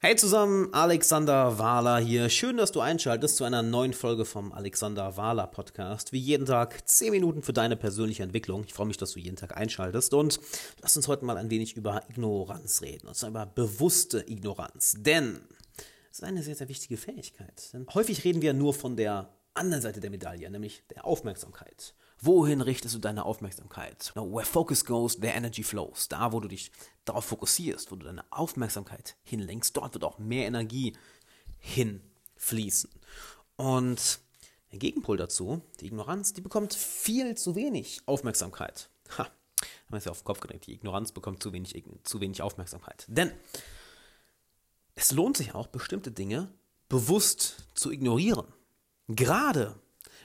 Hey zusammen, Alexander Wahler hier. Schön, dass du einschaltest zu einer neuen Folge vom Alexander Wahler Podcast. Wie jeden Tag 10 Minuten für deine persönliche Entwicklung. Ich freue mich, dass du jeden Tag einschaltest und lass uns heute mal ein wenig über Ignoranz reden. Und zwar über bewusste Ignoranz. Denn das ist eine sehr, sehr wichtige Fähigkeit. Denn häufig reden wir nur von der anderen Seite der Medaille, nämlich der Aufmerksamkeit. Wohin richtest du deine Aufmerksamkeit? Where focus goes, there energy flows. Da, wo du dich darauf fokussierst, wo du deine Aufmerksamkeit hinlenkst, dort wird auch mehr Energie hinfließen. Und der Gegenpol dazu, die Ignoranz, die bekommt viel zu wenig Aufmerksamkeit. Ha, haben wir es ja auf den Kopf gedreht. Die Ignoranz bekommt zu wenig, zu wenig Aufmerksamkeit. Denn es lohnt sich auch, bestimmte Dinge bewusst zu ignorieren. Gerade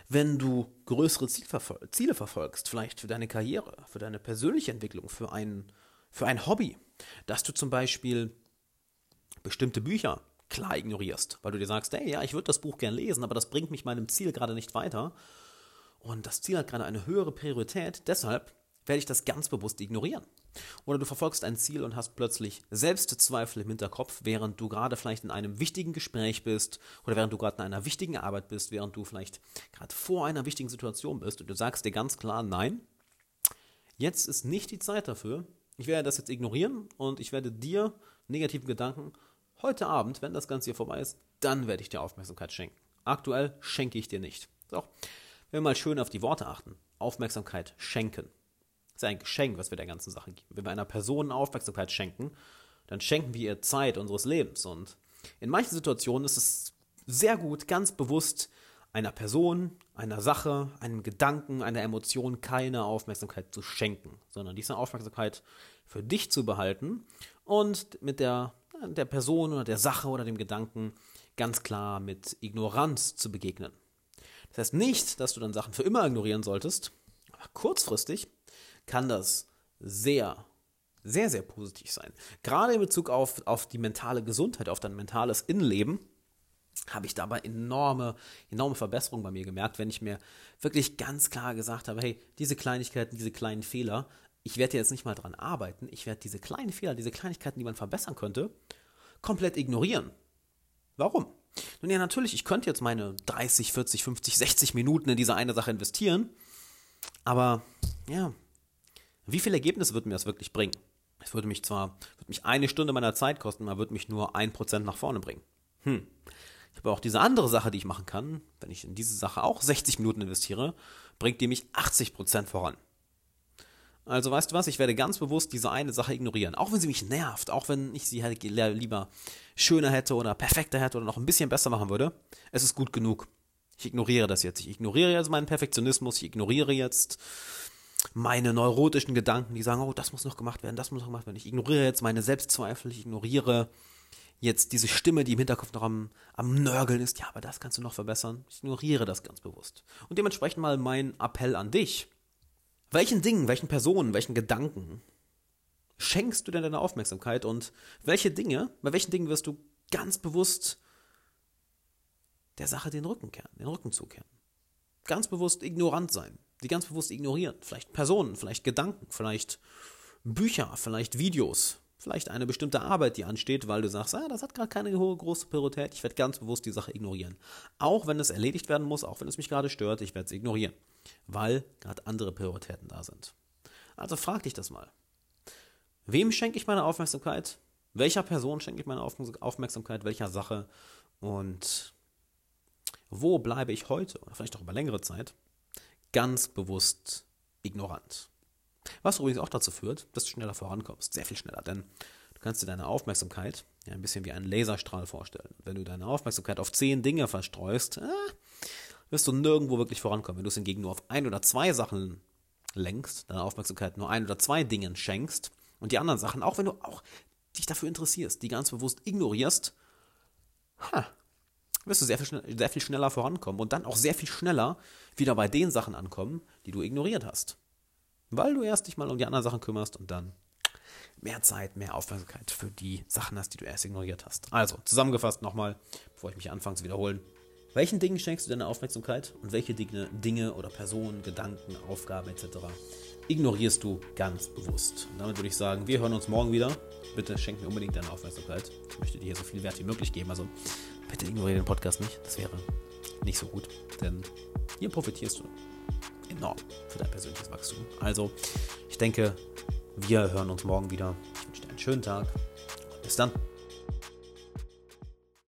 wenn du größere Ziele verfolgst, vielleicht für deine Karriere, für deine persönliche Entwicklung, für ein, für ein Hobby, dass du zum Beispiel bestimmte Bücher klar ignorierst, weil du dir sagst, hey, ja, ich würde das Buch gern lesen, aber das bringt mich meinem Ziel gerade nicht weiter. Und das Ziel hat gerade eine höhere Priorität, deshalb werde ich das ganz bewusst ignorieren. Oder du verfolgst ein Ziel und hast plötzlich Selbstzweifel im Hinterkopf, während du gerade vielleicht in einem wichtigen Gespräch bist oder während du gerade in einer wichtigen Arbeit bist, während du vielleicht gerade vor einer wichtigen Situation bist und du sagst dir ganz klar, nein, jetzt ist nicht die Zeit dafür. Ich werde das jetzt ignorieren und ich werde dir negativen Gedanken heute Abend, wenn das Ganze hier vorbei ist, dann werde ich dir Aufmerksamkeit schenken. Aktuell schenke ich dir nicht. So, wenn wir mal schön auf die Worte achten. Aufmerksamkeit schenken. Ist ein Geschenk, was wir der ganzen Sache geben. Wenn wir einer Person Aufmerksamkeit schenken, dann schenken wir ihr Zeit unseres Lebens. Und in manchen Situationen ist es sehr gut, ganz bewusst einer Person, einer Sache, einem Gedanken, einer Emotion keine Aufmerksamkeit zu schenken, sondern diese Aufmerksamkeit für dich zu behalten und mit der, der Person oder der Sache oder dem Gedanken ganz klar mit Ignoranz zu begegnen. Das heißt nicht, dass du dann Sachen für immer ignorieren solltest, aber kurzfristig kann das sehr, sehr, sehr positiv sein. Gerade in Bezug auf, auf die mentale Gesundheit, auf dein mentales Innenleben, habe ich dabei enorme, enorme Verbesserungen bei mir gemerkt, wenn ich mir wirklich ganz klar gesagt habe, hey, diese Kleinigkeiten, diese kleinen Fehler, ich werde jetzt nicht mal dran arbeiten, ich werde diese kleinen Fehler, diese Kleinigkeiten, die man verbessern könnte, komplett ignorieren. Warum? Nun ja, natürlich, ich könnte jetzt meine 30, 40, 50, 60 Minuten in diese eine Sache investieren, aber ja, wie viel Ergebnis würde mir das wirklich bringen? Es würde mich zwar, würde mich eine Stunde meiner Zeit kosten, aber würde mich nur ein Prozent nach vorne bringen. Hm. Ich habe auch diese andere Sache, die ich machen kann. Wenn ich in diese Sache auch 60 Minuten investiere, bringt die mich 80 Prozent voran. Also weißt du was, ich werde ganz bewusst diese eine Sache ignorieren. Auch wenn sie mich nervt, auch wenn ich sie halt lieber schöner hätte oder perfekter hätte oder noch ein bisschen besser machen würde. Es ist gut genug. Ich ignoriere das jetzt. Ich ignoriere jetzt meinen Perfektionismus. Ich ignoriere jetzt meine neurotischen Gedanken, die sagen, oh, das muss noch gemacht werden, das muss noch gemacht werden. Ich ignoriere jetzt meine Selbstzweifel, ich ignoriere jetzt diese Stimme, die im Hinterkopf noch am, am Nörgeln ist. Ja, aber das kannst du noch verbessern. Ich ignoriere das ganz bewusst. Und dementsprechend mal mein Appell an dich. Welchen Dingen, welchen Personen, welchen Gedanken schenkst du denn deine Aufmerksamkeit und welche Dinge, bei welchen Dingen wirst du ganz bewusst der Sache den Rücken kehren, den Rücken zukehren? Ganz bewusst ignorant sein die ganz bewusst ignorieren. Vielleicht Personen, vielleicht Gedanken, vielleicht Bücher, vielleicht Videos, vielleicht eine bestimmte Arbeit, die ansteht, weil du sagst, ah, das hat gerade keine hohe große Priorität, ich werde ganz bewusst die Sache ignorieren. Auch wenn es erledigt werden muss, auch wenn es mich gerade stört, ich werde es ignorieren, weil gerade andere Prioritäten da sind. Also frag dich das mal. Wem schenke ich meine Aufmerksamkeit? Welcher Person schenke ich meine Aufmerksamkeit? Welcher Sache? Und wo bleibe ich heute oder vielleicht auch über längere Zeit ganz bewusst ignorant. Was übrigens auch dazu führt, dass du schneller vorankommst, sehr viel schneller, denn du kannst dir deine Aufmerksamkeit ja, ein bisschen wie einen Laserstrahl vorstellen. Wenn du deine Aufmerksamkeit auf zehn Dinge verstreust, äh, wirst du nirgendwo wirklich vorankommen. Wenn du es hingegen nur auf ein oder zwei Sachen lenkst, deine Aufmerksamkeit nur ein oder zwei Dingen schenkst und die anderen Sachen, auch wenn du auch dich dafür interessierst, die ganz bewusst ignorierst, ha, wirst du sehr viel, sehr viel schneller vorankommen und dann auch sehr viel schneller wieder bei den Sachen ankommen, die du ignoriert hast. Weil du erst dich mal um die anderen Sachen kümmerst und dann mehr Zeit, mehr Aufmerksamkeit für die Sachen hast, die du erst ignoriert hast. Also, zusammengefasst nochmal, bevor ich mich anfange zu wiederholen. Welchen Dingen schenkst du deine Aufmerksamkeit und welche Dinge, Dinge oder Personen, Gedanken, Aufgaben etc. ignorierst du ganz bewusst. Und damit würde ich sagen, wir hören uns morgen wieder. Bitte schenk mir unbedingt deine Aufmerksamkeit. Ich möchte dir hier so viel Wert wie möglich geben. Also bitte ignoriere den Podcast nicht. Das wäre nicht so gut. Denn hier profitierst du enorm für dein persönliches Wachstum. Also, ich denke, wir hören uns morgen wieder. Ich wünsche dir einen schönen Tag. Bis dann.